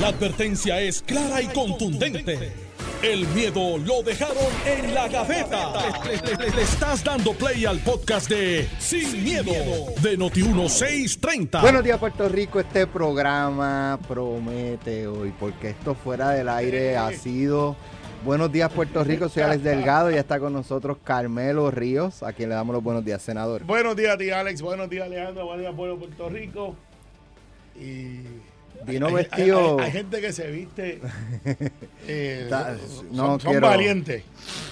La advertencia es clara y contundente. El miedo lo dejaron en la gaveta. Le, le- le- le estás dando play al podcast de Sin, miedo, de Noti1630. Buenos días, Puerto Rico. Este programa promete hoy, porque esto fuera del aire ha sido. Buenos días, Puerto Rico. Soy Alex Delgado y ya está con nosotros Carmelo Ríos, a quien le damos los buenos días, senador. Buenos días, tía Alex. Buenos días, Alejandro. Buenos días, pueblo Puerto Rico. Y. Vino hay- vestido- Hay, hay gente que se viste. eh, Está- son, no son quiero- valientes.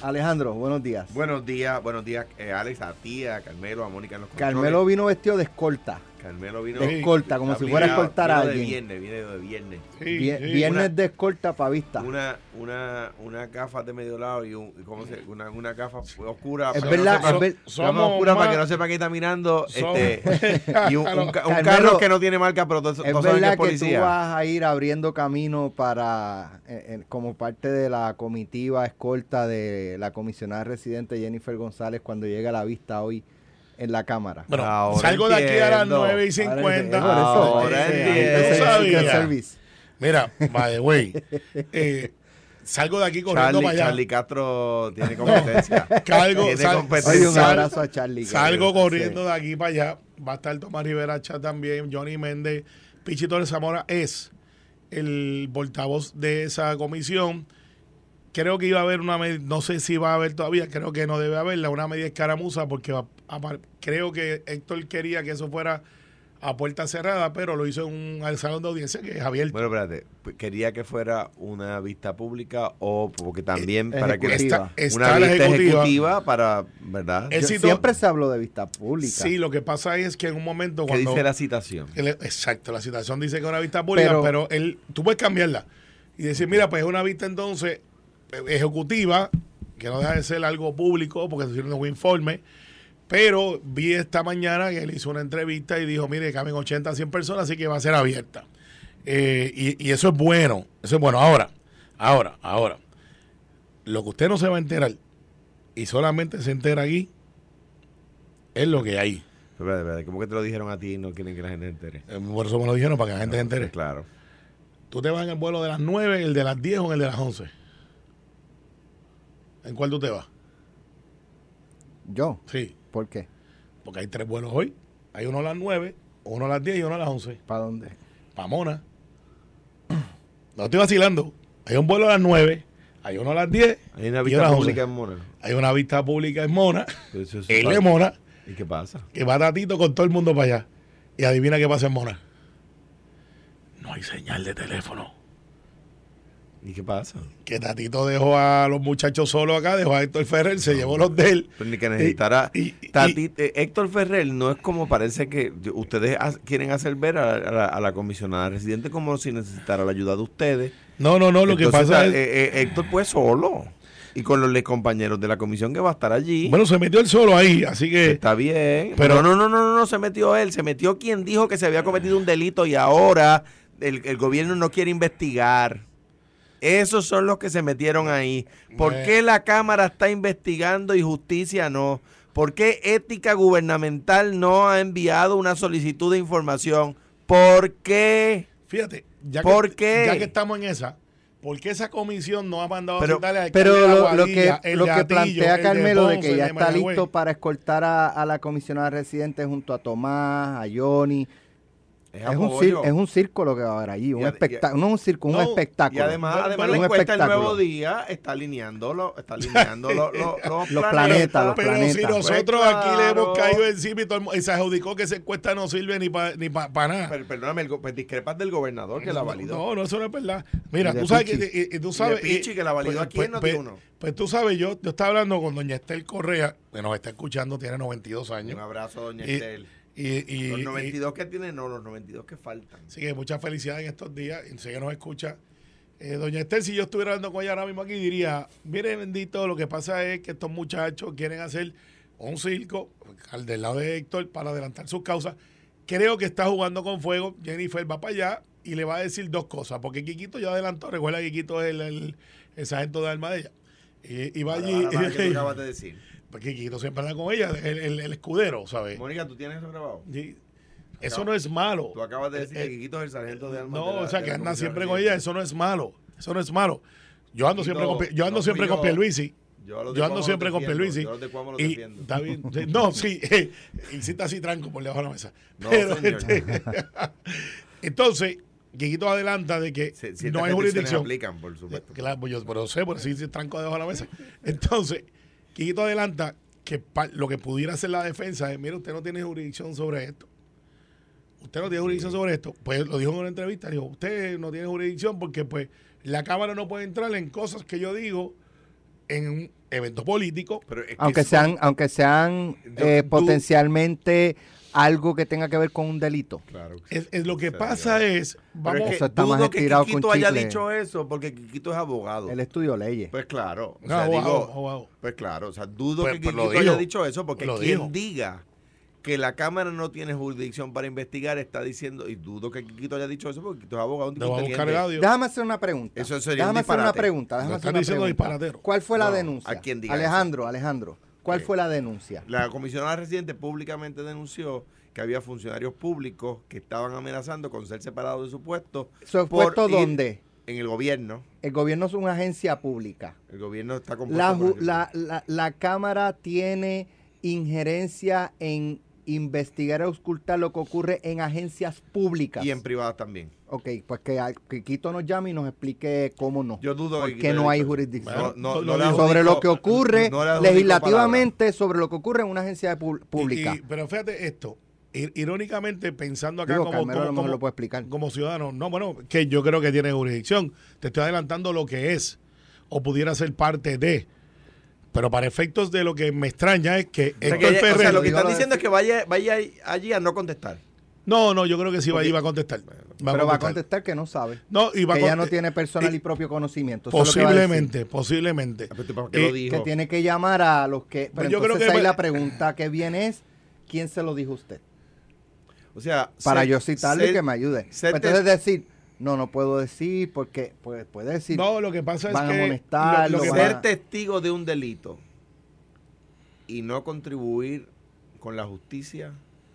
Alejandro, buenos días. Buenos días, buenos días, eh, Alex, a ti, a Carmelo, a Mónica en los controles. Carmelo vino vestido de escolta. Carmelo vino. de escolta, como si fuera a escoltar a vino de alguien. viernes, viene de viernes. Sí, Vie- sí. viernes Una- de escolta para vista. Una, una, una gafa de medio lado y un, ¿cómo se, una, una gafa oscura. Es para que verdad, no sepa- es ver- somos oscura para más- que no sepa quién está mirando. Somos- Este, y un, un un Carmelo, carro que no tiene marca, pero todos, Es todos saben que verdad es que tú policía. vas a ir abriendo camino para, eh, eh, como parte de la comitiva escolta de la comisionada residente Jennifer González cuando llega a la vista hoy en la Cámara. Bueno, Ahora salgo de aquí a las entiendo. 9 y Ahora, 50. es por eso, Ahora entiendo. Mira, by the way. eh, salgo de aquí corriendo Charlie, para allá. Charlie Castro tiene competencia. Cargo, tiene sal- competencia. Oye, un Sal- abrazo a Charlie. Salgo corriendo sí. de aquí para allá. Va a estar Tomás Rivera Chat también, Johnny Méndez, Pichito de Zamora es el portavoz de esa comisión. Creo que iba a haber una no sé si va a haber todavía, creo que no debe haberla, una media escaramuza, porque va a par- creo que Héctor quería que eso fuera a puerta cerrada, pero lo hizo en un al salón de audiencia que es abierto. Bueno, espérate. pues, Quería que fuera una vista pública o porque también Eh, para que una la vista ejecutiva. ejecutiva, para, ¿verdad? Yo- siempre se habló de vista pública. Sí, lo que pasa es que en un momento ¿Qué cuando... dice la citación? exacto, la situación dice que es una vista pública, Pero- pero, él, tú puedes cambiarla y decir, mira, pues es una vista entonces ejecutiva, que no deja de ser algo público, porque se tiene un informe, pero vi esta mañana que él hizo una entrevista y dijo, mire, caben 80 100 personas, así que va a ser abierta. Eh, y, y eso es bueno, eso es bueno. Ahora, ahora, ahora, lo que usted no se va a enterar y solamente se entera aquí, es lo que hay. ¿Cómo que te lo dijeron a ti y no quieren que la gente se entere? Eh, Por eso me lo dijeron, para que la gente se entere. Claro. Tú te vas en el vuelo de las 9, el de las 10 o en el de las 11. ¿En cuál tú te vas? Yo, Sí, ¿por qué? porque hay tres vuelos hoy. Hay uno a las 9, uno a las 10 y uno a las 11. ¿Para dónde? Pa' Mona. No estoy vacilando. Hay un vuelo a las 9, hay uno a las 10 Hay una vista pública 11. en Mona. Hay una vista pública en Mona. Pero eso es- Él es Mona, ¿Y qué pasa? que va Tatito con todo el mundo para allá. Y adivina qué pasa en Mona. No hay señal de teléfono. ¿Y qué pasa? Que Tatito dejó a los muchachos solos acá, dejó a Héctor Ferrer, se llevó los de él. Pero ni que necesitara. y- eh, Héctor Ferrer no es como parece que ustedes quieren hacer ver a, a la, a la comisionada residente como si necesitara la ayuda de ustedes. No, no, no, lo que pasa eh, es... eh, Héctor pues solo. Y con los compañeros de la comisión que va a estar allí. Bueno, se metió él solo ahí, así que... Está bien. Pero- Pero no, no, no, no, no se metió él. Se metió quien dijo que se había cometido un delito y ahora el, el gobierno no quiere investigar. Esos son los que se metieron ahí. ¿Por Eh. qué la Cámara está investigando y justicia no? ¿Por qué ética gubernamental no ha enviado una solicitud de información? ¿Por qué? Fíjate, ya, ¿Por que, qué? ya que estamos en esa, ¿por qué esa comisión no ha mandado Pero- a al Pero lo, lo que, Aguadilla, el lo que Gatillo, plantea el Carmelo de Ponce, que ya de está listo para escoltar a, a la comisionada residente junto a Tomás, a Johnny. Es un, cir- apoyo. es un circo lo que va a haber allí, un Y espectáculo, no un circo, un No, y Y espectáculo. además, Bueno, además pero la un encuesta el espectáculo. nuevo día está alineando, lo- está alineando lo- lo- los, Los planetas, los Pero planetas. si nosotros Pues aquí le hemos caído encima y, todo y se adjudicó que esa encuesta no sirve ni para ni pa, pa nada. Per- perdóname, el pues discrepas del gobernador que la validó. No, no, eso no es verdad. Mira, Y tú sabes Pichi. que y- y tú Y sabes de Pichi, que la validó aquí en pues, Noti1. pues tú sabes, yo, yo estaba hablando con doña Estel Correa, que nos está escuchando, tiene 92 años. Un abrazo, doña Y- Estel. Y, y- Los y- 92 que tiene, no, los 92 que faltan. Que mucha felicidad en estos días. Y sé que nos escucha. Eh, doña Estel, si yo estuviera hablando con ella ahora mismo aquí, diría: Mire, bendito, lo que pasa es que estos muchachos quieren hacer un circo al del lado de Héctor para adelantar sus causas. Creo que está jugando con fuego. Jennifer va para allá y le va a decir dos cosas. Porque Quiquito ya adelantó. Recuerda que Quiquito es el, el, el sargento de alma de ella. Y, y va allí. ahora, ahora que tú acabas de decir. Porque Quiquito siempre anda con ella, el, el- el escudero, ¿sabes? Mónica, ¿tú tienes eso grabado? Sí. Eso no es malo. Tú acabas de decir Eh, que Quiquito es el sargento de armas. No, de la- o sea, que anda siempre con ella, eso no es malo. Eso no es malo. Yo ando Quito, siempre con, yo ando no siempre con. Pierluisi. Yo, ando siempre con Pierluisi. yo Y defiendo. está bien. sí, No, sí. Hiciste así tranco por debajo de la mesa. No, Pero, señor. este, entonces, Quiquito adelanta de que no hay jurisdicción. aplican, por supuesto. Claro, pues yo pero sé, por eso hice tranco debajo de la mesa. Entonces, Quiquito adelanta que lo que pudiera hacer la defensa es, mire, usted no tiene jurisdicción sobre esto. Usted no tiene jurisdicción sobre esto. Pues lo dijo en una entrevista, dijo, usted no tiene jurisdicción porque pues la Cámara no puede entrar en cosas que yo digo en un evento político. Pero es que Aunque son- sean, aunque sean eh, tú- potencialmente algo que tenga que ver con un delito. Claro que sí. Es, es lo que O sea, pasa es, vamos, es que está dudo más que estirado Quiquito con haya chicle. dicho eso porque Quiquito es abogado. Él estudió leyes. Pues claro. O No, sea, abogado, digo, abogado. pues claro, o sea, dudo Pues- que pues Quiquito haya dicho eso porque Lo quien dijo. diga que la Cámara no tiene jurisdicción para investigar está diciendo, y dudo que Quiquito haya dicho eso porque Quiquito es abogado, un tipo el. Déjame hacer una pregunta. Eso sería Déjame un hacer una pregunta. Déjame hacer están una diciendo pregunta. disparatero. ¿Cuál fue la denuncia? a quien diga Alejandro, Alejandro. ¿Cuál fue la denuncia? La comisionada residente públicamente denunció que había funcionarios públicos que estaban amenazando con ser separados de su puesto. ¿Su puesto dónde? En el gobierno. El gobierno es una agencia pública. El gobierno está compuesto La, la, la, la Cámara tiene injerencia en investigar o ocultar lo que ocurre en agencias públicas. y en privadas también. Ok, pues que, que Quito nos llame y nos explique cómo no. Yo dudo ¿Por que no haya hay jurisdicción? Bueno, No, no, lo no le dijo. sobre lo que ocurre no le adjudico legislativamente sobre lo que ocurre en una agencia Y- pública. y- pero fíjate esto, ir- irónicamente pensando acá Digo, como, como- lo puede explicar. como ciudadano, no, bueno, que yo creo que tiene jurisdicción. Te estoy adelantando lo que es o pudiera ser parte de. Pero para efectos de lo que me extraña es que O sea, Héctor que ella- o sea, lo que están diciendo es que vaya, vaya allí a no contestar. No, no, yo creo que sí va, iba a contestar. Pero va a contestar que no sabe. No, y va a que ella no tiene personal y- y propio conocimiento. Eso es lo que va a decir. Posiblemente, posiblemente. ¿Para qué Eh, lo dijo? Que tiene que llamar a los que... Pero Pues yo creo entonces que ahí va- la pregunta que viene es, ¿quién se lo dijo a usted? O sea, Para ser- yo citarle y que me ayude. Pues entonces decir, no, no puedo decir porque pues, puede decir... No, lo que pasa es van que... amonestar, lo- lo lo que van a- ser testigo de un delito y no contribuir con la justicia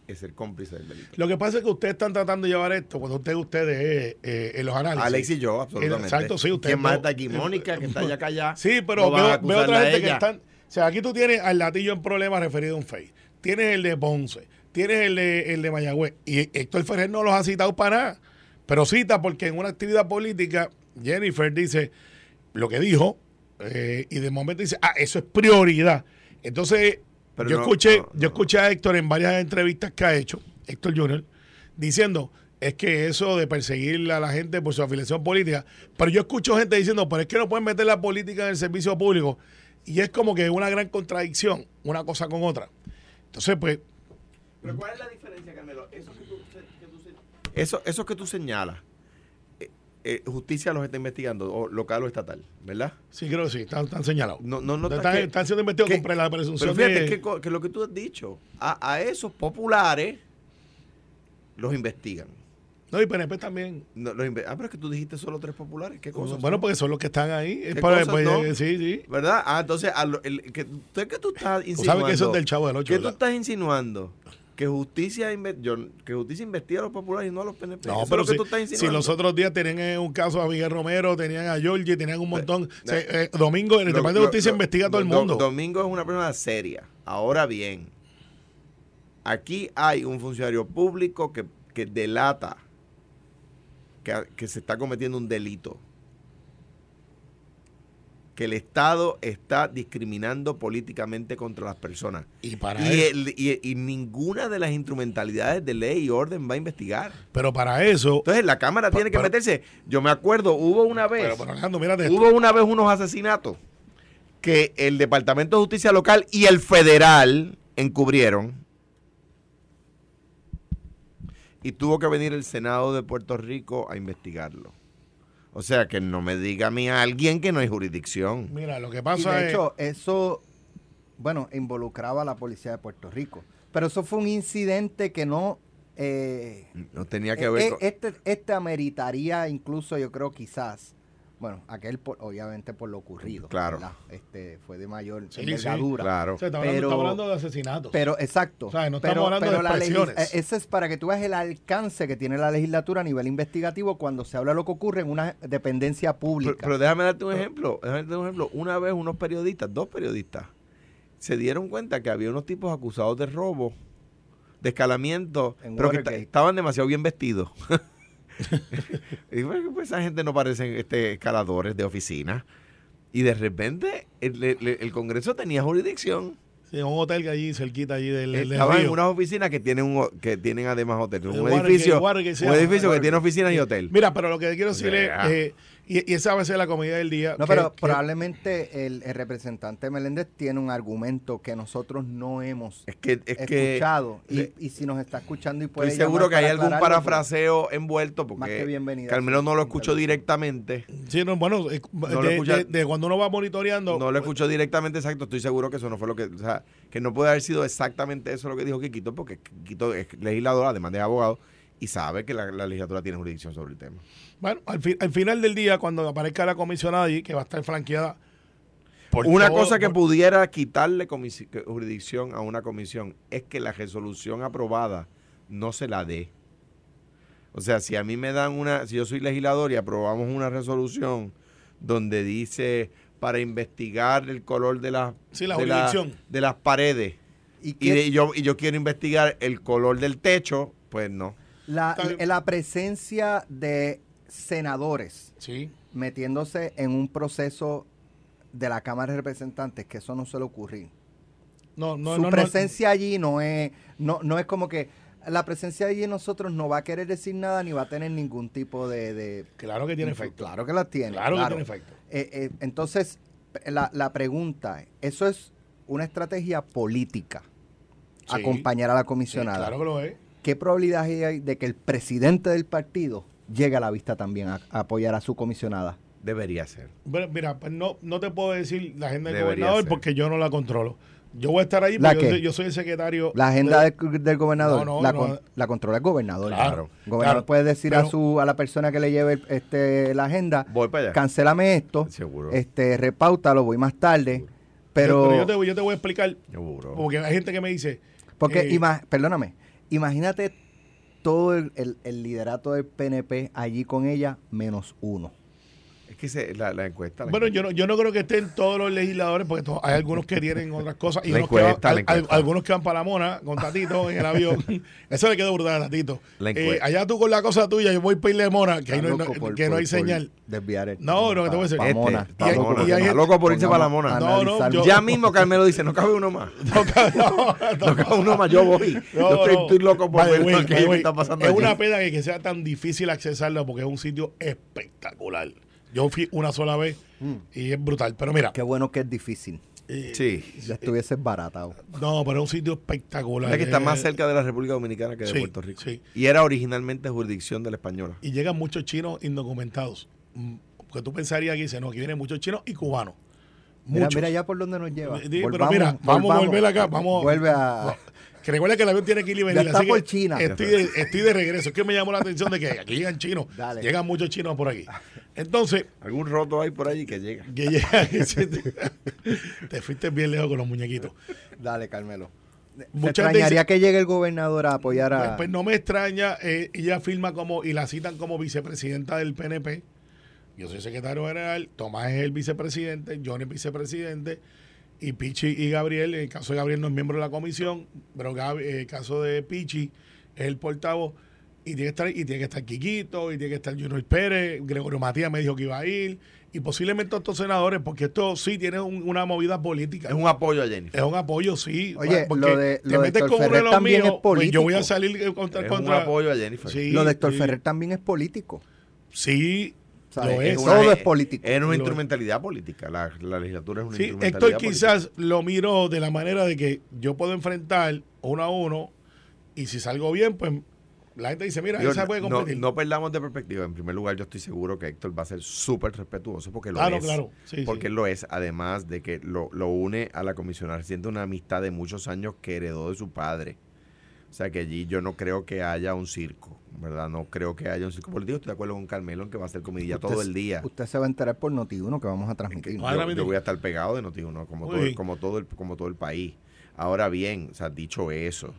es ser cómplice del delito. Lo que pasa es que ustedes están tratando de llevar esto, cuando ustedes, ustedes eh, eh, en los análisis. Alex y yo, absolutamente. Exacto, sí, ustedes ¿Quién más está aquí? Mónica, que está allá callada. Sí, pero No veo, otra gente que están. O sea, aquí tú tienes al latillo en problemas referido a un FEI. Tienes el de Ponce. Tienes el de, el de Mayagüez. Y Héctor Ferrer no los ha citado para nada. Pero cita porque en una actividad política, Jennifer dice lo que dijo. eh, y de momento dice, ah, eso es prioridad. Entonces, Pero yo no, escuché, no, yo escuché a Héctor en varias entrevistas que ha hecho, Héctor Junior, diciendo es que eso de perseguir a la gente por su afiliación política, pero yo escucho gente diciendo, pero es que no pueden meter la política en el servicio público y es como que una gran contradicción, una cosa con otra. Entonces, pues, Pero ¿cuál es la diferencia, Carmelo? Eso que eso, eso que tú señalas, eh, eh, justicia los está investigando, o local o estatal, ¿verdad? sí creo que sí, están, están señalados. No, no, no están, que- están siendo investigados con la presunción Pero fíjate de... que, que lo que tú has dicho, a, a esos populares los investigan. No, y PNP también. No, los ah, pero es que tú dijiste solo tres populares. ¿Qué cosas? Bueno, son? porque son los que están ahí. Es ¿Qué para- cosas, pues, no? eh, sí, sí. ¿Verdad? Ah, entonces, a lo- el, que, ¿tú- ¿qué tú estás insinuando? sabes que eso es del chavo del 8, ¿Qué tú estás insinuando? Que justicia, yo- que justicia investiga a los populares y no a los PNP. No, Eso es pero que si, tú estás si los otros días tenían eh, un caso a Miguel Romero, tenían a Georgie, tenían un montón. O sea, eh, Domingo, el Lo- Departamento de Justicia investiga a todo el Do- mundo. Domingo es una persona seria. Ahora bien, aquí hay un funcionario público que, que delata que, que se está cometiendo un delito. Que el Estado está discriminando políticamente contra las personas. y para Y, el- y- y ninguna de las instrumentalidades de ley y orden va a investigar. pero para eso, Entonces la Cámara Pa- tiene que pero- meterse. Yo me acuerdo, hubo una vez... pero, pero Alejandro, mírate esto. Hubo una vez unos asesinatos que el Departamento de Justicia Local y el federal encubrieron. Y tuvo que venir el Senado de Puerto Rico a investigarlo. O sea, que no me diga a mí a alguien que no hay jurisdicción. Mira, lo que Y pasa de es. hecho, eso, bueno, involucraba a la policía de Puerto Rico. Pero eso fue un incidente que no... eh, No tenía que ver eh, con... este, este ameritaría incluso, yo creo, quizás, Bueno, aquel por- obviamente por lo ocurrido. Claro. ¿verdad? Este, fue de mayor Sí, envergadura. Claro. O sea, estamos, hablando, Pero- estamos hablando de asesinatos. Pero, exacto. O sea, no estamos pero, hablando pero de expresiones. eh, Ese es para que tú veas el alcance que tiene la legislatura a nivel investigativo cuando se habla de lo que ocurre en una dependencia pública. Pero, pero déjame darte un ejemplo. Déjame darte un ejemplo. Una vez unos periodistas, dos periodistas, se dieron cuenta que había unos tipos acusados de robo, de escalamiento, En pero que estaban demasiado bien vestidos. y bueno, pues esa gente no parecen este, escaladores de oficina. Y de repente el, el- el Congreso tenía jurisdicción. Sí, un hotel que allí, cerquita allí del, del Estaban en unas oficinas que tienen un, que tienen además hotel. El Un edificio, un edificio que tiene oficinas y hotel. Mira, pero lo que quiero decir eh, y, y esa va a ser la comida del día. No, que- pero que- probablemente el, el representante Meléndez tiene un argumento que nosotros no hemos Es que, es que escuchado. Y, le- y si nos está escuchando y puede Estoy seguro que hay algún pues, parafraseo envuelto más que porque Carmelo no lo escuchó directamente. Sí, no, bueno, eh, de, escucha- de- de cuando uno va monitoreando. No lo escuchó directamente exacto. Estoy seguro que eso no fue lo que. O sea, que no puede haber sido exactamente eso lo que dijo Quiquito, porque Quiquito es legislador, además de abogado, y sabe que la, la legislatura tiene jurisdicción sobre el tema. Bueno, al, fi- al final del día, cuando aparezca la comisionada allí, que va a estar flanqueada. por Una todo- cosa que por- pudiera quitarle jurisdicción a una comisión es que la resolución aprobada no se la dé. O sea, si a mí me dan una, si yo soy legislador y aprobamos una resolución donde dice para investigar el color de, Sí, la de, la- jurisdicción. de las paredes ¿Y y, qué- de- y yo, y yo quiero investigar el color del techo, pues no. La, la presencia de senadores Sí. metiéndose en un proceso de la Cámara de Representantes, que eso no suele ocurrir. No, no, Su no, presencia allí no es, no, no es como que la presencia allí de nosotros no va a querer decir nada ni va a tener ningún tipo de... de- Claro que tiene efecto. Claro que la tiene. Claro que tiene efecto. Eh, eh, entonces, la, la pregunta, es, ¿eso es una estrategia política? Sí. Acompañar a la Sí, comisionada. claro que lo es. ¿Qué probabilidad hay de que el presidente del partido llegue a la vista también a, a apoyar a su comisionada? Debería ser. Bueno, mira, pues no, no te puedo decir la agenda del Debería gobernador ser. porque yo no la controlo. Yo voy a estar ahí ¿La porque yo soy, yo soy el secretario. La agenda de- del, del gobernador, No, no, la, no. con- la controla el gobernador. Claro, El gobernador claro. puede decir a Pero- su a la persona que le lleve el- este la agenda, Voy para allá. cancélame esto, Seguro. este repáutalo, voy más tarde, pero, yo, te, voy- yo te voy a explicar. Seguro. Porque hay gente que me dice. porque eh, ima- perdóname, imagínate todo el, el- el liderato del PNP allí con ella menos uno. Es que se- la, la encuesta. la Bueno, encuesta. yo no, yo no creo que estén todos los legisladores, porque hay algunos que tienen otras cosas y que van- encuesta, la al- al- encuesta. algunos que van para la mona con Tatito en el avión. Eso le quedó brutal a Tatito. La Eh, allá tú con la cosa tuya, yo voy para irle de mona, que, ahí no, por- que no hay por señal. Desviar el No, no, que te voy a decir. Este, Mona. está loco y por- hay está gente- loco por irse para la mona. No, no, yo-. Ya mismo Carmelo dice, no cabe uno más. No, no, No cabe uno más, yo voy. No, yo estoy, no. estoy loco por ver lo que está pasando Es una pena que, que sea tan difícil accesarlo porque es un sitio espectacular. Yo fui una sola vez y es brutal. Pero mira, Qué bueno que es difícil. eh, Sí. Ya estuviese baratado. no, pero es un sitio espectacular. Es que está más Eh, cerca de la República Dominicana que de sí, Puerto Rico. sí. Y era originalmente jurisdicción de la española. Y llegan muchos chinos indocumentados. Mm, Porque tú pensarías que dice, no, aquí vienen muchos chinos y cubanos. Mira, Muchos. mira ya por dónde nos lleva. Sí, pero mira, vamos a volver acá, vamos- Vuelve a... Que recuerda que el avión tiene que ir y venir. Ya está así por que China. Estoy de, estoy de regreso. Es que me llamó la atención de que aquí llegan chinos. Dale. Llegan muchos chinos por aquí. Entonces, Algún roto hay por allí que llega. que llegan. te fuiste bien lejos con los muñequitos. Dale, Carmelo. ¿Se Muchas extrañaría que llegue el gobernador a apoyar Pues, a... pues no me extraña, eh, ella firma como, y la citan como vicepresidenta del PNP. Yo soy secretario general, Tomás es el vicepresidente, John es vicepresidente, y Pichi y Gabriel, en el caso de Gabriel no es miembro de la comisión, pero Gab- en el caso de Pichi es el portavoz, y tiene que estar, y tiene que estar Quiquito, y tiene que estar Junior Pérez, Gregorio Matías me dijo que iba a ir, y posiblemente otros senadores, porque esto sí tiene un- una movida política. Es un apoyo a Jennifer. Es un apoyo, sí. Oye, porque lo de- te lo de metes Héctor con uno de Ferrer los también míos, es pues yo voy a salir eh, contra... Es un contra apoyo a Jennifer. Sí, Lo de Héctor sí. Ferrer también es político. Sí, Es una- Todo es político. Es una Lo- instrumentalidad política. La, la legislatura es una Sí, instrumentalidad Héctor política. quizás lo miro de la manera de que yo puedo enfrentar uno a uno y si salgo bien, pues la gente dice, mira, Digo, esa puede no, competir. no perdamos de perspectiva. En primer lugar, yo estoy seguro que Héctor va a ser súper respetuoso porque lo Claro, es. claro. Sí, porque sí. lo es, además de que lo, lo une a la comisionada. Siente una amistad de muchos años que heredó de su padre. O sea que allí yo no creo que haya un circo ¿verdad? No creo que haya un circo político. Estoy de acuerdo con Carmelo en que va a ser comidilla Usted todo el día. Usted se va a enterar por Noti1 que vamos a transmitir. Yo, yo voy a estar pegado de Noti1, como, Uy. como, todo el, como todo el país. Ahora bien, o sea, dicho eso,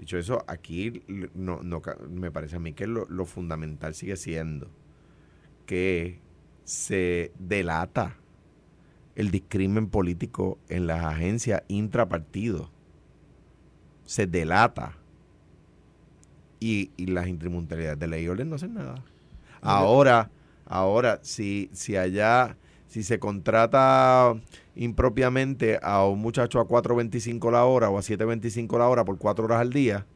dicho eso, aquí no, no me parece a mí que lo, lo fundamental sigue siendo que se delata el discrimen político en las agencias intrapartidos. Se delata. Y, y las instrumentalidades de ley y orden no hacen nada. Ahora, ahora, si, si allá, si se contrata impropiamente a un muchacho a 4.25 la hora o a 7.25 la hora por cuatro horas al día,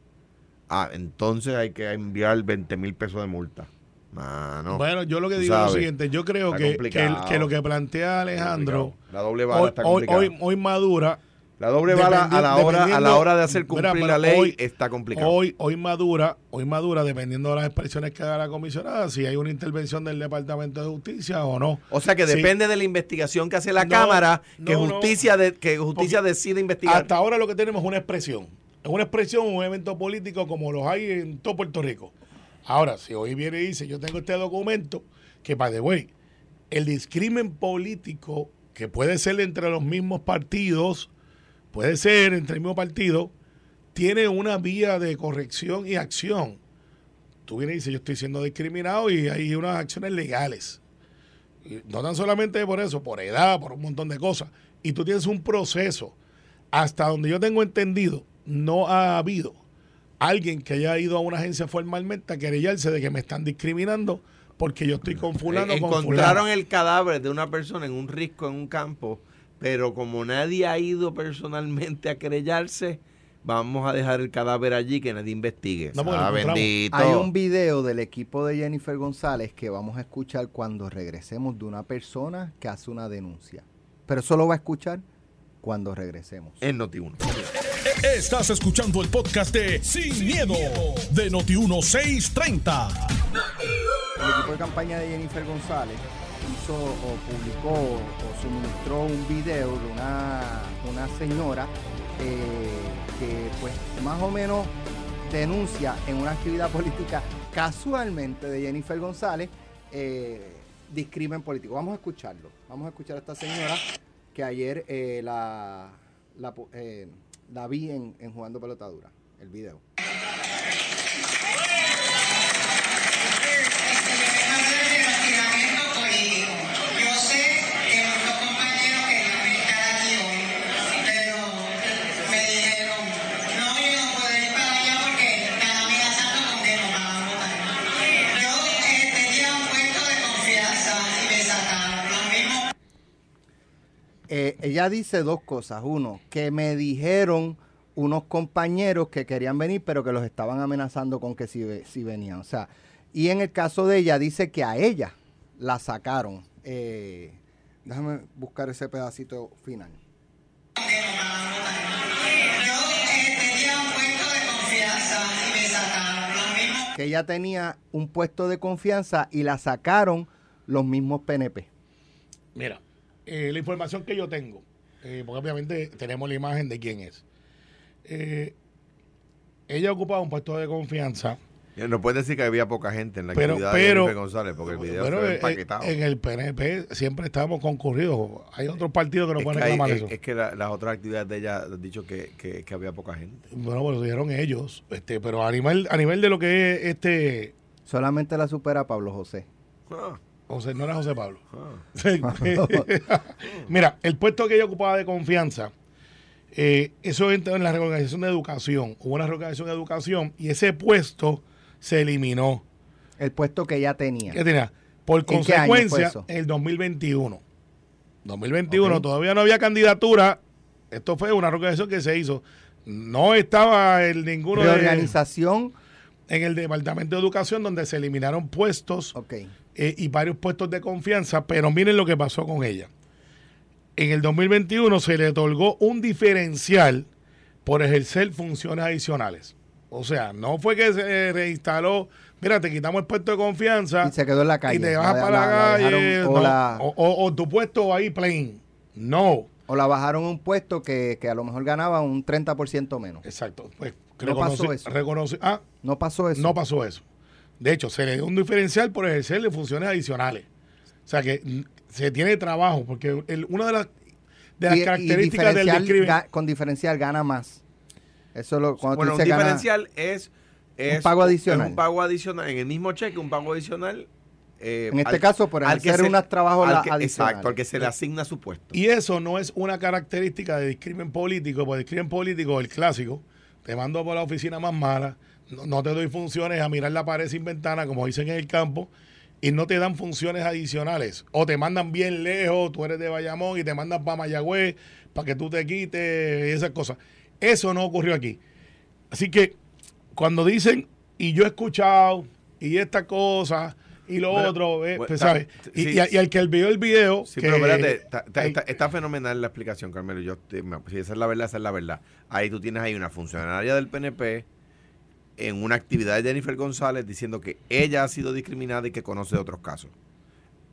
ah, entonces hay que enviar 20 mil pesos de multa. Mano, Bueno, yo lo que digo es lo siguiente. Yo creo que, que, lo que plantea Alejandro la doble hoy, está hoy, hoy madura. La doble bala a la hora a la hora de hacer cumplir Mira, la ley hoy- está complicado. Hoy, hoy madura, hoy madura, dependiendo de las expresiones que haga la comisionada, si hay una intervención del Departamento de Justicia o no. o sea que Sí. depende de la investigación que hace la No, Cámara que no, no. justicia de, que justicia decide investigar. Hasta ahora lo que tenemos es una expresión. Es una expresión, un evento político como los hay en todo Puerto Rico. Ahora, si hoy viene y dice, yo tengo este documento, que, by the way, el discrimen político, que puede ser entre los mismos partidos, puede ser entre el mismo partido, tiene una vía de corrección y acción. Tú vienes y dices, yo estoy siendo discriminado y hay unas acciones legales. No tan solamente por eso, por edad, por un montón de cosas. Y tú tienes un proceso. Hasta donde yo tengo entendido, no ha habido alguien que haya ido a una agencia formalmente a querellarse de que me están discriminando porque yo estoy con fulano con encontraron el cadáver de una persona en un risco en un campo, pero como nadie ha ido personalmente a querellarse, vamos a dejar el cadáver allí que nadie investigue. No, Ah, bendito. Hay un video del equipo de Jennifer González que vamos a escuchar cuando regresemos de una persona que hace una denuncia. Pero eso lo va a escuchar cuando regresemos. en Noti1. Estás escuchando el podcast de Sin, miedo, de Noti1630. El equipo de campaña de Jennifer González hizo o publicó o suministró un video de una, una señora eh, que pues más o menos denuncia en una actividad política casualmente de Jennifer González eh, discrimen político. Vamos a escucharlo. Vamos a escuchar a esta señora que ayer eh, la, eh, la vi en, en Jugando Pelotadura, el video. Eh, ella dice dos cosas. Uno, que me dijeron unos compañeros que querían venir, pero que los estaban amenazando con que si, ve- si venían. O sea, y en el caso de ella, dice que a ella la sacaron. Eh, déjame buscar ese pedacito final. Que ella tenía un puesto de confianza y la sacaron los mismos PNP. Mira, eh, la información que yo tengo, eh, porque obviamente tenemos la imagen de quién es. Eh, ella ocupaba un puesto de confianza, No puedes decir que había poca gente en la Pero- actividad pero- de Jennifer González, porque el video pero fue eh, empaquetado. en el PNP siempre estamos concurridos. Hay otros partidos que no es, pueden que hay- reclamar es- eso. es que la- las otras actividades de ella han dicho que, que- que había poca gente. Bueno, pues lo dijeron ellos. Este, pero a nivel, a nivel de lo que es este. Solamente la supera Pablo José. Ah, José, no era José Pablo. ah. Mira, el puesto que ella ocupaba de confianza, eh, eso entra en la reorganización de educación. Hubo una reorganización de educación y ese puesto se eliminó. El puesto que ella tenía. ¿Qué tenía? Por ¿En qué año consecuencia, fue eso? el 2021. 2021, Ok. todavía no había candidatura. Esto fue una reorganización que se hizo. No estaba en ninguno de, Reorganización. en el Departamento de Educación donde se eliminaron puestos Ok. Eh, y varios puestos de confianza, pero miren lo que pasó con ella. En el 2021 se le otorgó un diferencial por ejercer funciones adicionales. O sea, no fue que se reinstaló, mira, te quitamos el puesto de confianza Y se quedó en la calle. y te vas La- para la- la, la calle o no, la- o, o- o tu puesto ahí plain. No, O la bajaron a un puesto que, que a lo mejor ganaba un 30% menos. exacto. Pues No pasó eso. reconoce- ah, No pasó eso. no pasó eso. De hecho, se le dio un diferencial por ejercerle funciones adicionales. O sea que se tiene trabajo, porque el- una de las, de las Y- y características del diferencial ga- con diferencial gana más. Eso es lo cuando Bueno, tú un dices gana- diferencial es, es pago adicional. es un pago adicional. En el mismo cheque, un pago adicional. eh, En este al- caso, por hacer unos trabajos adicionales. Exacto, al que se le asigna su puesto. Y eso no es una característica de discrimen político, porque discrimen político, el clásico, te mando por la oficina más mala, no, no te doy funciones a mirar la pared sin ventana, como dicen en el campo, y no te dan funciones adicionales. O te mandan bien lejos, tú eres de Bayamón y te mandan para Mayagüez para que tú te quites y esas cosas. Eso no ocurrió aquí. Así que cuando dicen, y yo he escuchado, y esta cosa, y lo otro, eh, bueno, pues, ta- ¿sabes? Y, sí. y a- y al que vio el video... Sí, que- pero espérate, está, está- hay- está- está fenomenal la explicación, Carmelo. Yo, te- si esa es la verdad, esa es la verdad. Ahí tú tienes ahí una funcionaria del PNP en una actividad de Jennifer González diciendo que ella ha sido discriminada y que conoce otros casos.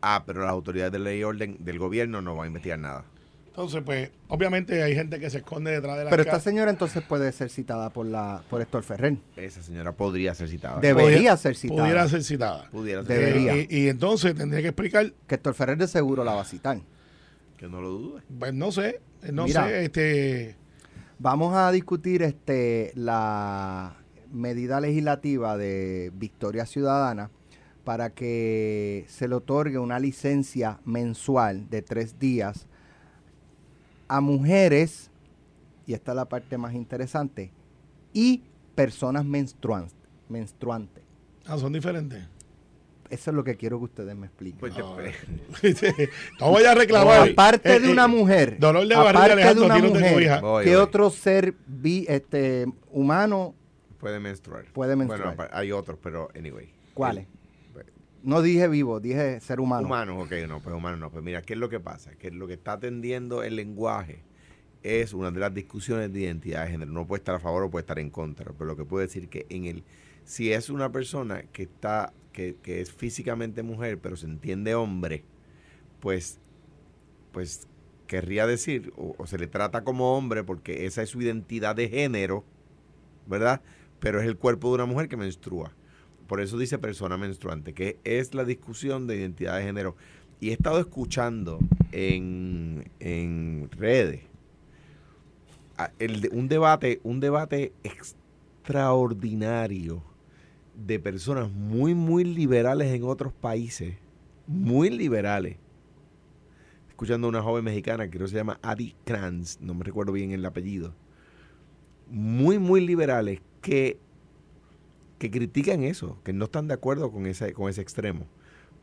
Ah, pero las autoridades de ley y orden del gobierno no van a investigar nada. Entonces, pues, obviamente hay gente que se esconde detrás de la Pero esta señora entonces puede ser citada por la por Héctor Ferrer. Esa señora podría ser citada. Debería ser citada. Pudiera ser citada. Pudiera ser Debería. Eh, y, y entonces tendría que explicar, Que Héctor Ferrer de seguro la va a citar. Que no lo dudes. pues no sé, no Mira. sé, este, Vamos a discutir este la medida legislativa de Victoria Ciudadana para que se le otorgue una licencia mensual de tres días a mujeres, y esta es la parte más interesante, y personas menstruantes. menstruantes. ah, son diferentes. Eso es lo que quiero que ustedes me expliquen. Pues te- no voy a reclamar. aparte Eh, de eh, una mujer, dolor de aparte de una no mujer. Voy, ¿qué voy. otro ser vi, este, humano puede menstruar. Puede menstruar. Bueno, hay otros, pero anyway. ¿Cuáles? El- No dije vivo, dije ser humano. Humanos, ok, no, pues humanos no. Pues mira, ¿qué es lo que pasa? Que lo que está atendiendo el lenguaje es una de las discusiones de identidad de género. No puede estar a favor o puede estar en contra, pero lo que puede decir que en el, si es una persona que está, que, que es físicamente mujer, pero se entiende hombre, pues, pues querría decir, o, o se le trata como hombre porque esa es su identidad de género, ¿verdad? Pero es el cuerpo de una mujer que menstrua. Por eso dice persona menstruante, que es la discusión de identidad de género. Y he estado escuchando en, en redes un debate, un debate extraordinario de personas muy, muy liberales en otros países, muy liberales. Escuchando a una joven mexicana que creo se llama Adi Kranz, no me recuerdo bien el apellido, muy, muy liberales que, que critican eso, que no están de acuerdo con ese, con ese extremo.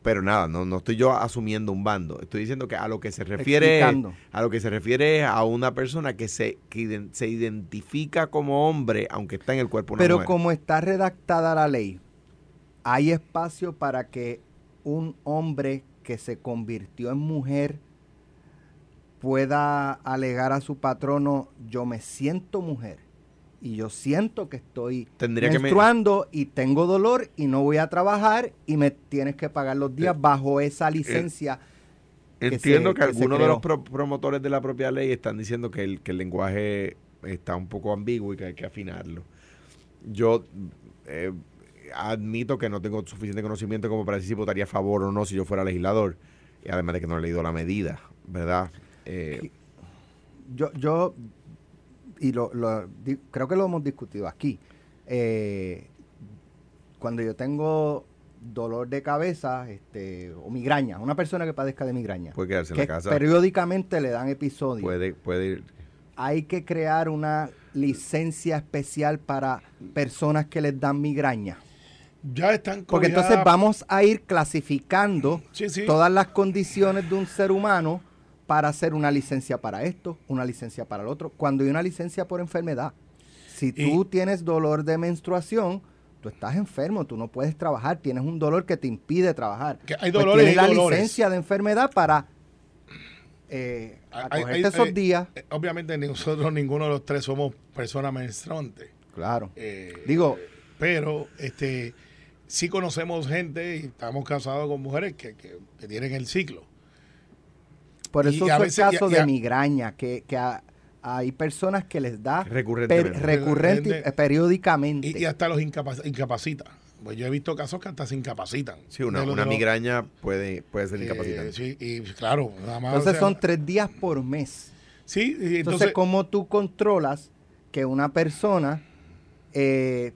Pero nada, no, no estoy yo asumiendo un bando. Estoy diciendo que a lo que se refiere Explicando. a lo que se refiere es a una persona que se, que se identifica como hombre, aunque está en el cuerpo de una Pero mujer. como está redactada la ley, hay espacio para que un hombre que se convirtió en mujer pueda alegar a su patrono, yo me siento mujer y yo siento que estoy Tendría que me- menstruando y tengo dolor y no voy a trabajar y me tienes que pagar los días Eh, bajo esa licencia. que Entiendo se- que, algunos de los pro- promotores de la propia ley están diciendo que el, que el lenguaje está un poco ambiguo y que hay que afinarlo. Yo eh, admito que no tengo suficiente conocimiento como para decir si votaría a favor o no si yo fuera legislador. Y además de que no he leído la medida, ¿verdad? Eh, yo, yo y lo, lo di- creo que lo hemos discutido aquí. eh, cuando yo tengo dolor de cabeza este, o migraña, una persona que padezca de migraña, puede quedarse en que la casa. periódicamente le dan episodios, Puede, puede ir. hay que crear una licencia especial para personas que les dan migraña. Ya están Porque entonces vamos a ir clasificando Sí, sí. todas las condiciones de un ser humano para hacer una licencia para esto, una licencia para el otro, cuando hay una licencia por enfermedad. Si Y- tú tienes dolor de menstruación, tú estás enfermo, tú no puedes trabajar, tienes un dolor que te impide trabajar. Que hay Pues dolores tienes y la dolores. licencia de enfermedad para eh, Hay- acogerte hay- esos días. eh, Obviamente nosotros ninguno de los tres somos personas menstruantes. Claro. Eh, Digo, pero este sí conocemos gente y estamos casados con mujeres que, que- que tienen el ciclo. Por Y eso a es el veces- y a- caso y de migraña, que, que a- hay personas que les da per- recurrente, Recurrente. periódicamente. Y, y hasta los incapac- incapacita. Pues yo he visto casos que hasta se incapacitan. Sí, una, una los- migraña puede, puede ser eh, incapacitante. sí, y claro, nada más. entonces o sea, son tres días por mes. Sí, y Entonces, entonces. ¿cómo tú controlas que una persona eh,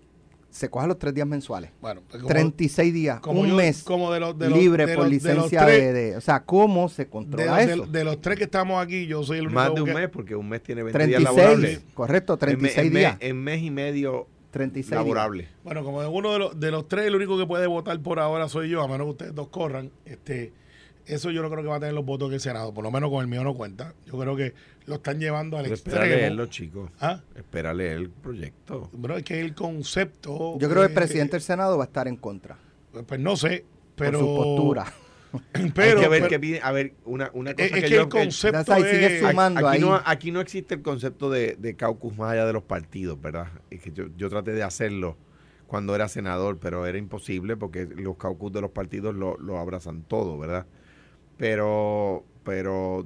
se coja los tres días mensuales? bueno, pues como- 36 días, como un yo- mes como de los- de los- libre de por los- de licencia tres- de, de- O sea, ¿cómo se controla de- eso? de los tres que estamos aquí, yo soy el único Más de un que- mes, porque un mes tiene 20 días 36, laborables. correcto, En me- 36 en, me- días. en mes y medio 36 días. laborable. Bueno, como de uno de los, de los tres, el único que puede votar por ahora soy yo, a menos que ustedes dos corran. Este, eso yo no creo que va a tener los votos en el Senado, por lo menos con el mío no cuenta. Yo creo que lo están llevando al Pero espera extremo. leerlo, chicos. ¿Ah? Espera leer el proyecto. Bro, es que el concepto. Yo creo que el presidente del Senado va a estar en contra pues no sé, pero. por su postura. Pero, Hay que ver pero- qué pide. A ver, una, una cosa es, es que, que yo... el concepto sabes, sigue sumando aquí, ahí. no, aquí no existe el concepto de, de caucus más allá de los partidos, ¿verdad? Es que yo, yo traté de hacerlo cuando era senador, pero era imposible porque los caucus de los partidos lo, lo abrazan todo, ¿verdad? Pero, pero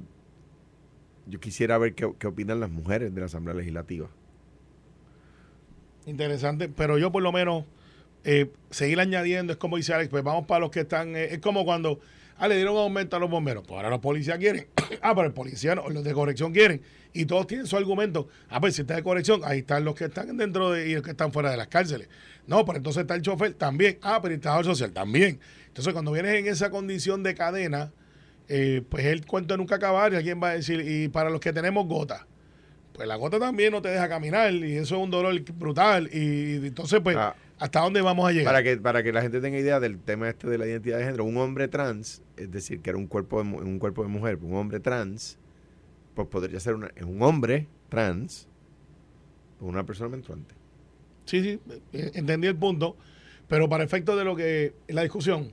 yo quisiera ver qué, qué opinan las mujeres de la Asamblea Legislativa. Interesante, pero yo por lo menos eh, seguir añadiendo, es como dice Alex, pues vamos para los que están, eh, es como cuando, ah, le dieron aumento a los bomberos, pues ahora los policías quieren, ah, pero el policía no, los de corrección quieren, y todos tienen su argumento, ah, pues si está de corrección, ahí están los que están dentro de, y los que están fuera de las cárceles, no, pero entonces está el chofer también, ah, pero el trabajador social también, entonces cuando vienes en esa condición de cadena, eh, pues el cuento nunca acabar y alguien va a decir, y para los que tenemos gota, pues la gota también no te deja caminar y eso es un dolor brutal y, entonces pues Ah. hasta dónde vamos a llegar Para que, para que la gente tenga idea del tema este de la identidad de género, un hombre trans, es decir, que era un cuerpo de, un cuerpo de mujer, un hombre trans, pues podría ser una- un hombre trans, una persona menstruante. sí sí eh, entendí el punto pero para efectos de lo que la discusión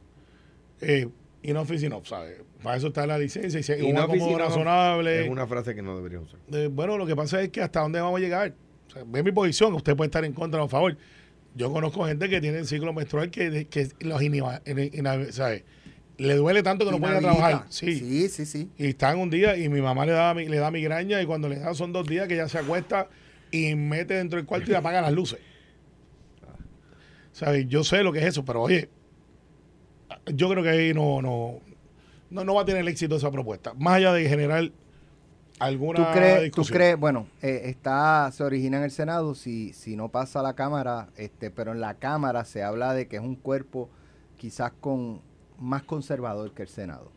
eh, enough is enough ¿sabes? para eso está la licencia y si un acomodo razonable Es una frase que no debería usar. Eh, bueno lo que pasa es que hasta dónde vamos a llegar o sea, ve mi posición usted puede estar en contra o a favor yo conozco gente que tiene el ciclo menstrual que, que los inhiba- in- in- ¿sabes? le duele tanto que no puede trabajar sí sí, sí. sí. Y están un día y mi mamá le da, mi- le da migraña y cuando le da son dos días que ella se acuesta y mete dentro del cuarto y apaga las luces. ¿Sabes? Yo sé lo que es eso, pero oye, yo creo que ahí no, no, no, no va a tener éxito esa propuesta. Más allá de generar alguna ¿Tú crees, tú discusión. crees, bueno, eh, está, se origina en el Senado, si, si no pasa a la Cámara, este, pero en la Cámara se habla de que es un cuerpo quizás con más conservador que el Senado.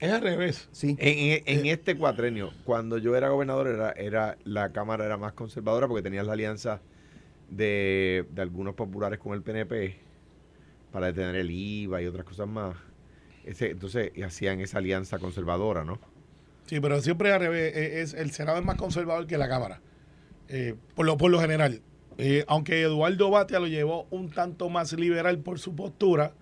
Es al revés. Sí. En, en- en este cuatrenio, cuando yo era gobernador, era, era la Cámara era más conservadora porque tenías la alianza de, de algunos populares con el PNP para detener el IVA y otras cosas más. Entonces hacían esa alianza conservadora, ¿no? Sí, pero siempre al revés. Eh, Es, el Senado es más conservador que la Cámara. Eh, por, lo, por lo general. Eh, aunque Eduardo Batia lo llevó un tanto más liberal por su postura,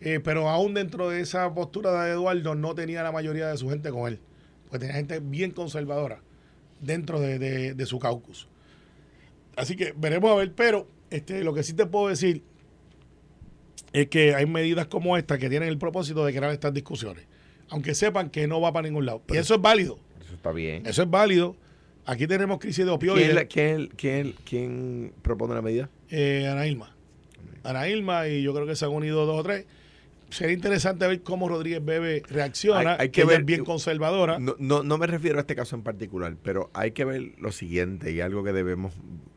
eh, pero aún dentro de esa postura de Eduardo no tenía la mayoría de su gente con él. Pues tenía gente bien conservadora dentro de, de- de su caucus. Así que veremos a ver, pero este, lo que sí te puedo decir es que hay medidas como esta que tienen el propósito de crear estas discusiones, aunque sepan que no va para ningún lado. y eso es válido. Eso está bien. Eso es válido. Aquí tenemos crisis de ¿Quién, opioides. la- quién- quién- quién propone la medida? Eh, Ana Ilma, y yo creo que se han unido dos o tres. Sería interesante ver cómo Rodríguez Bebe reacciona. Hay- hay que que ver- es bien conservadora. No, no, no me refiero a este caso en particular, pero hay que ver lo siguiente y algo que debemos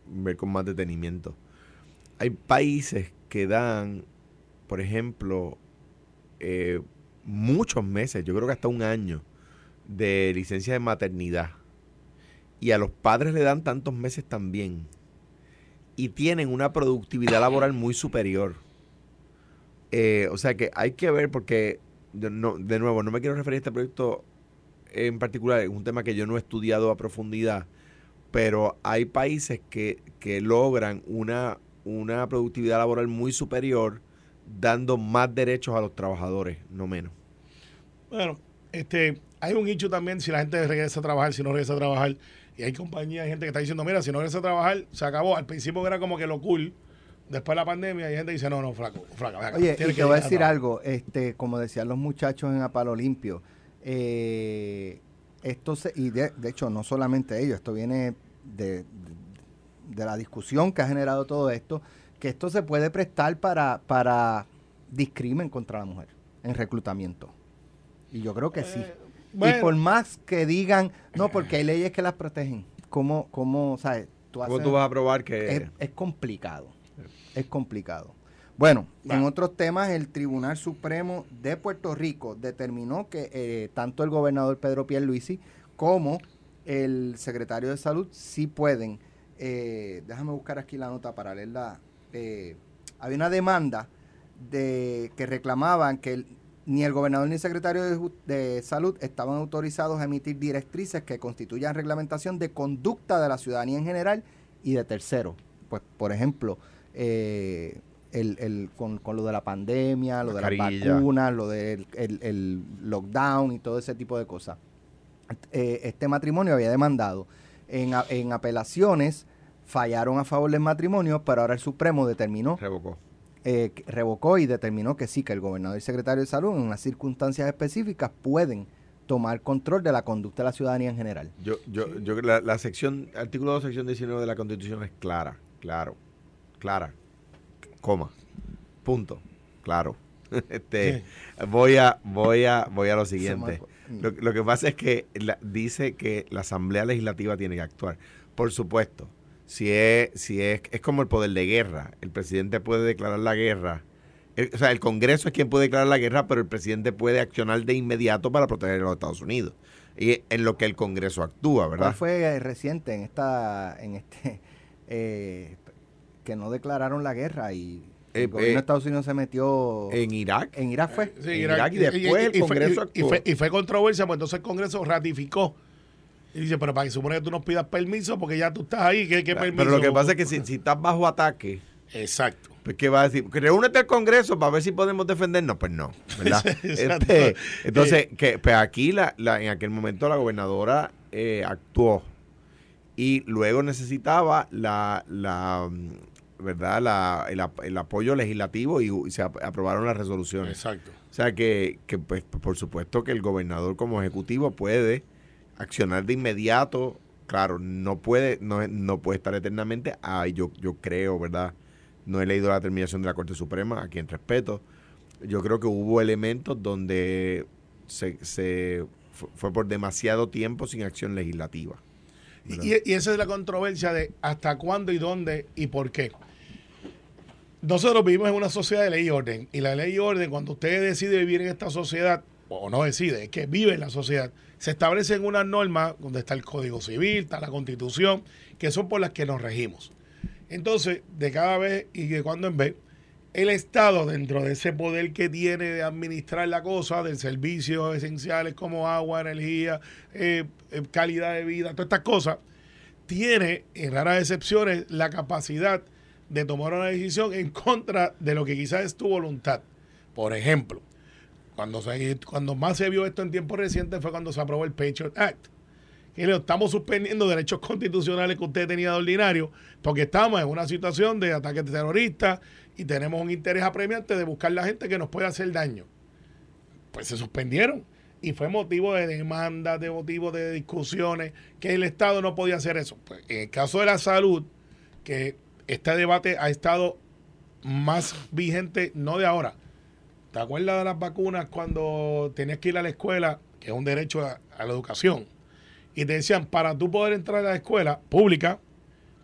ver con más detenimiento. Hay países que dan, por ejemplo, eh, muchos meses, yo creo que hasta un año, de licencia de maternidad. Y a los padres le dan tantos meses también. Y tienen una productividad laboral muy superior. Eh, o sea que hay que ver porque, de, no, de nuevo, no me quiero referir a este proyecto en particular, es un tema que yo no he estudiado a profundidad, pero hay países que, que logran una, una productividad laboral muy superior dando más derechos a los trabajadores, no menos. Bueno, este, hay un hecho también si la gente regresa a trabajar, si no regresa a trabajar. Y hay compañías, hay gente que está diciendo, mira, si no regresa a trabajar, se acabó. Al principio era como que lo cool. Después de la pandemia, hay gente que dice, no, no, flaco, flaca, acá, Oye, y que te voy a ir decir trabajar". algo, este, como decían los muchachos en Apalo Limpio, eh, esto se, y de, de hecho no solamente ellos, esto viene de, de- de la discusión que ha generado todo esto, que esto se puede prestar para, para discrimen contra la mujer en reclutamiento. Y yo creo que sí. Y bueno. por más que digan, no, porque hay leyes que las protegen, ¿cómo, cómo, sabes? Tú ¿Cómo haces- tú vas a probar que.? es, es complicado. Es complicado. Bueno, en otros temas, el Tribunal Supremo de Puerto Rico determinó que eh, tanto el gobernador Pedro Pierluisi como el secretario de Salud sí pueden. eh, déjame buscar aquí la nota para leerla. Eh, había una demanda de que reclamaban que el- ni el gobernador ni el secretario de, Salud estaban autorizados a emitir directrices que constituyan reglamentación de conducta de la ciudadanía en general y de terceros. Pues, por ejemplo, eh, el, el- con, con lo de la pandemia, lo de las vacunas, lo del el, el lockdown y todo ese tipo de cosas. Eh, este matrimonio había demandado. En, en apelaciones fallaron a favor del matrimonio, pero ahora el Supremo determinó Revocó. eh, revocó y determinó que sí, que el gobernador y secretario de salud en unas circunstancias específicas pueden tomar control de la conducta de la ciudadanía en general. Yo, yo, yo creo que la, la sección, artículo 2, sección 19 de la Constitución es clara, claro, clara, coma, punto, claro. Este, voy a, voy a, voy a lo siguiente. me Lo, lo que pasa es que la- dice que la Asamblea Legislativa tiene que actuar. Por supuesto, si es, si es, es como el poder de guerra. El presidente puede declarar la guerra. El- o sea, el Congreso es quien puede declarar la guerra, pero el presidente puede accionar de inmediato para proteger a los Estados Unidos. Y en lo que el Congreso actúa, ¿verdad? ¿Cuál fue eh, reciente en esta, en este, eh, que no declararon la guerra y el Eh, gobierno eh, de Estados Unidos se metió En Irak. en Irak fue? Sí, en Irak- Irak y después el fue- Congreso y- y actuó. fue, y fue controversia, pues entonces el Congreso ratificó. Y dice, pero para que supone que tú nos pidas permiso, porque ya tú estás ahí, ¿qué, qué permiso? Pero lo que pasa es que si, si estás bajo ataque, Exacto. pues ¿qué va a decir? Que reúnete al Congreso para ver si podemos defendernos. Pues no, ¿verdad? Este, entonces, que, pues aquí la, la- en aquel momento la gobernadora eh, actuó y luego necesitaba la, la ¿verdad? La, el, ap- el apoyo legislativo y, y se ap- aprobaron las resoluciones. Exacto. O sea que, que, pues, por supuesto que el gobernador como ejecutivo puede accionar de inmediato. Claro, no puede, no, no puede estar eternamente. Ay, yo, yo creo, ¿verdad? No he leído la determinación de la Corte Suprema, a quien respeto. Yo creo que hubo elementos donde se, se fu- fue por demasiado tiempo sin acción legislativa. Y, y esa es la controversia de hasta cuándo y dónde y por qué. Nosotros vivimos en una sociedad de ley y orden. Y la ley y orden, cuando usted decide vivir en esta sociedad, o no decide, es que vive en la sociedad, se establecen unas normas donde está el Código Civil, está la Constitución, que son por las que nos regimos. Entonces, de cada vez y de cuando en vez, el Estado, dentro de ese poder que tiene de administrar la cosa, de servicios esenciales como agua, energía, eh, eh, calidad de vida, todas estas cosas, tiene, en raras excepciones, la capacidad de tomar una decisión en contra de lo que quizás es tu voluntad. Por ejemplo, cuando, se- cuando más se vio esto en tiempos recientes fue cuando se aprobó el Patriot Act. Y le estamos suspendiendo derechos constitucionales que usted tenía de ordinario porque estamos en una situación de ataque terrorista y tenemos un interés apremiante de buscar la gente que nos pueda hacer daño. Pues se suspendieron y fue motivo de demandas, de motivo de discusiones, que el Estado no podía hacer eso. Pues, en el caso de la salud, que este debate ha estado más vigente, no de ahora. ¿Te acuerdas de las vacunas cuando tenías que ir a la escuela, que es un derecho a, a la educación? Y te decían, para tú poder entrar a la escuela pública,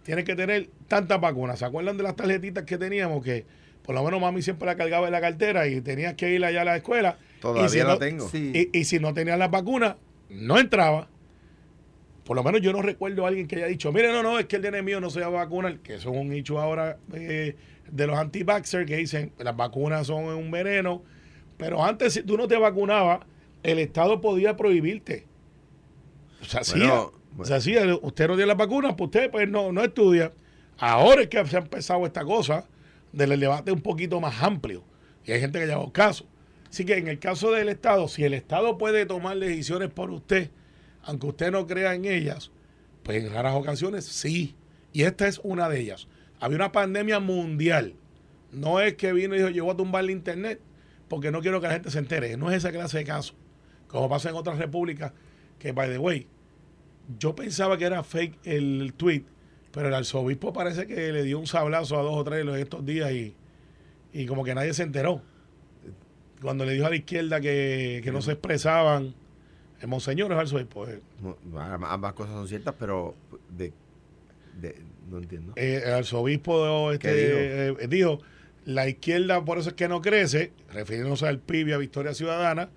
tienes que tener tantas vacunas. ¿Se acuerdan de las tarjetitas que teníamos? Que por lo menos mami siempre la cargaba en la cartera y tenías que ir allá a la escuela. Todavía y si la no- tengo. Y, y si no tenías las vacunas, no entraba. Por lo menos yo no recuerdo a alguien que haya dicho, mire, no, no, es que el nene mío no se va a vacunar, que eso es un hecho ahora eh, de los anti vaxxers que dicen las vacunas son un veneno. Pero antes, si tú no te vacunabas, el Estado podía prohibirte. Se hacía. Bueno, bueno. Se hacía. Usted no tiene las vacunas, pues usted pues no, no estudia. Ahora es que se ha empezado esta cosa del debate un poquito más amplio. Y hay gente que lleva caso. Así que en el caso del Estado, si el Estado puede tomar decisiones por usted, aunque usted no crea en ellas, pues en raras ocasiones sí. Y esta es una de ellas. Había una pandemia mundial. No es que vino y dijo, yo voy a tumbar el Internet porque no quiero que la gente se entere. No es esa clase de caso. Como pasa en otras repúblicas que, by the way, yo pensaba que era fake el tweet, pero el arzobispo parece que le dio un sablazo a dos o tres en estos días y, y como que nadie se enteró. Cuando le dijo a la izquierda que, que no se expresaban, el monseñor es arzobispo. eh, ambas cosas son ciertas, pero de, de- no entiendo. eh, el arzobispo este, ¿Qué eh, dijo, la izquierda por eso es que no crece, refiriéndose al PIB y a Victoria Ciudadana,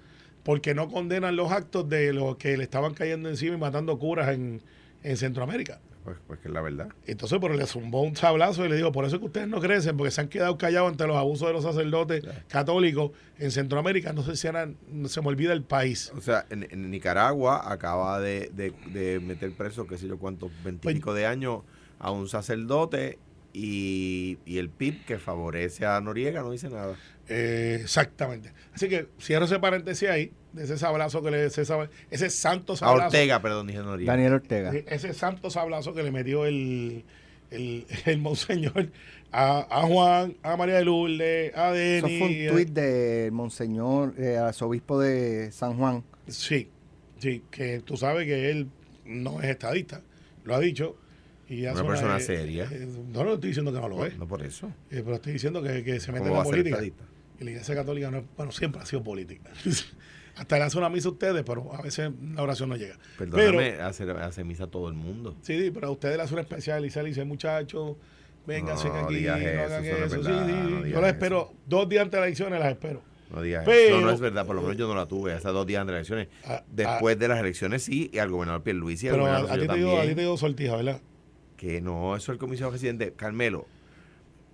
porque no condenan los actos de los que le estaban cayendo encima y matando curas en, en Centroamérica. Pues, pues que es la verdad. Entonces, pero le zumbó un sablazo y le dijo, por eso es que ustedes no crecen, porque se han quedado callados ante los abusos de los sacerdotes católicos en Centroamérica. No sé si eran, se me olvida el país. O sea, en, en Nicaragua acaba de, de- de meter preso, qué sé yo cuántos, veintipico de años a un sacerdote y, y el PIB que favorece a Noriega no dice nada. Eh, exactamente. Así que cierro ese paréntesis ahí, de ese sablazo que le, ese, ese santo A sablazo. Ortega, perdón, dije Noriega. Daniel Ortega. Ese santo sablazo que le metió el, el, el monseñor a, a Juan, a María de Lourdes, a Eso Denis. fue un tuit del monseñor, eh, arzobispo de San Juan. Sí, sí, que tú sabes que él no es estadista, lo ha dicho. Y Una persona eh, seria. eh, no, no estoy diciendo que no lo es, No por eso. eh, pero estoy diciendo que, que se mete en ¿Cómo va la política. Y la iglesia católica no bueno, siempre ha sido política. Hasta le hace una misa a ustedes, pero a veces la oración no llega. Perdóname, Pero, hace, hace misa a todo el mundo. sí, sí, pero a ustedes le hace una especial y se le dice, muchachos, vénganse No aquí, no eso, hagan eso eso. Sí, verdad, sí, Yo las eso. espero, dos días antes de las elecciones las espero. No digas Pero- eso. No, no es verdad, por lo menos yo no la tuve esas dos días antes de las elecciones. Ah, Después de las elecciones sí, y al gobernador Pierluisi y al Pero a, gobernador a ti te digo, a ti te digo sortija, ¿verdad? Que no, eso es el comisionado residente. Carmelo,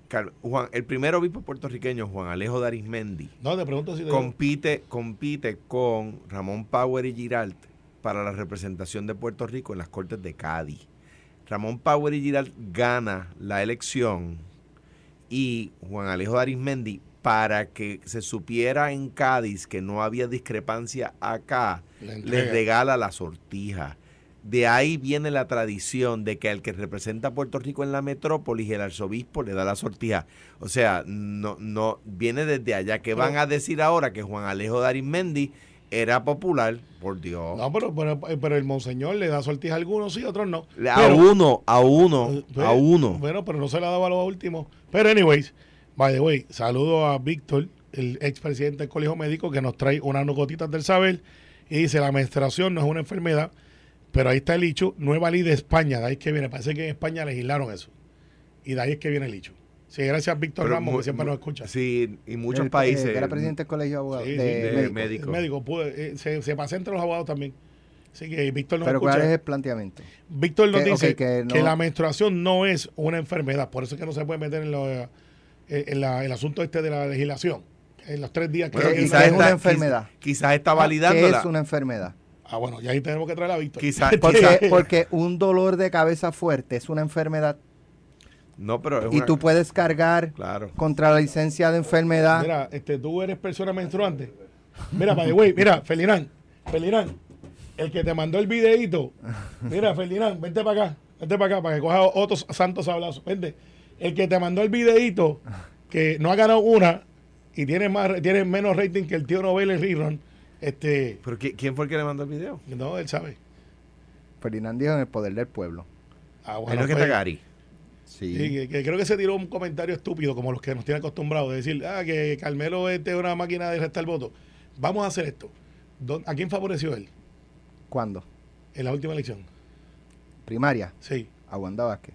Car- Juan, el primer obispo puertorriqueño, Juan Alejo de Arismendi, No, te pregunto si te compite, compite con Ramón Power y Giralt para la representación de Puerto Rico en las Cortes de Cádiz. Ramón Power y Giralt gana la elección y Juan Alejo de Arismendi, para que se supiera en Cádiz que no había discrepancia acá, les regala la sortija. De ahí viene la tradición de que al que representa a Puerto Rico en la metrópolis, el arzobispo le da la sortija. O sea, no, no viene desde allá. que van a decir ahora que Juan Alejo de Arismendi era popular? Por Dios. No, pero, pero, pero el monseñor le da sortija a algunos sí, a otros no. a Pero- uno, a uno, Eh, a uno. Bueno, pero no se la daba a los últimos. Pero, anyways, by the way, saludo a Víctor, el expresidente del Colegio Médico, que nos trae unas gotitas del saber. Y dice: la menstruación no es una enfermedad, pero ahí está el hecho. Nueva ley de España, de ahí es que viene. Parece que en España legislaron eso. Y de ahí es que viene el hecho. Sí, gracias a Víctor Pero Ramos, que siempre nos escucha. Sí, y muchos El- países. era presidente del colegio de abogados. Sí, de sí, de médicos. médicos. El médico puede, eh, se, se pasa entre los abogados también. Así que Víctor nos Pero escucha. ¿cuál es el planteamiento? Víctor nos Que- dice que que, la menstruación no es una enfermedad, por eso es que no se puede meter en, lo, eh, en la- el asunto este de la legislación. En los tres días que... Bueno, ¿Qué- quizás es una está- enfermedad? quiz- Quizás está Ah, ¿Qué es una enfermedad? Ah, bueno, y ahí tenemos que traer a Víctor. Quizás, Porque, porque un dolor de cabeza fuerte es una enfermedad no, pero es y una- tú puedes cargar Claro. contra la licencia de enfermedad. Mira, este, tú eres persona menstruante. Mira, by the way, mira, Felinán, Felinán, el que te mandó el videíto. Mira, Felinán, vente para acá, vente para acá, para que coja otros santos sablazos. Vente. El que te mandó el videíto, que no ha ganado una y tiene más tiene menos rating que el tío Nobel en rerun, este, ¿Pero qui- quién fue el que le mandó el video? no, él sabe. Ferdinand dijo en el poder del pueblo. Ah, bueno, no es que pues, está Gary. Sí. Sí, que, que creo que se tiró un comentario estúpido como los que nos tienen acostumbrados de decir, ah, que Carmelo este es una máquina de restar votos. Vamos a hacer esto. ¿Dó- ¿A quién favoreció él ¿Cuándo? en la última elección? Primaria, Sí. a Wanda Vázquez.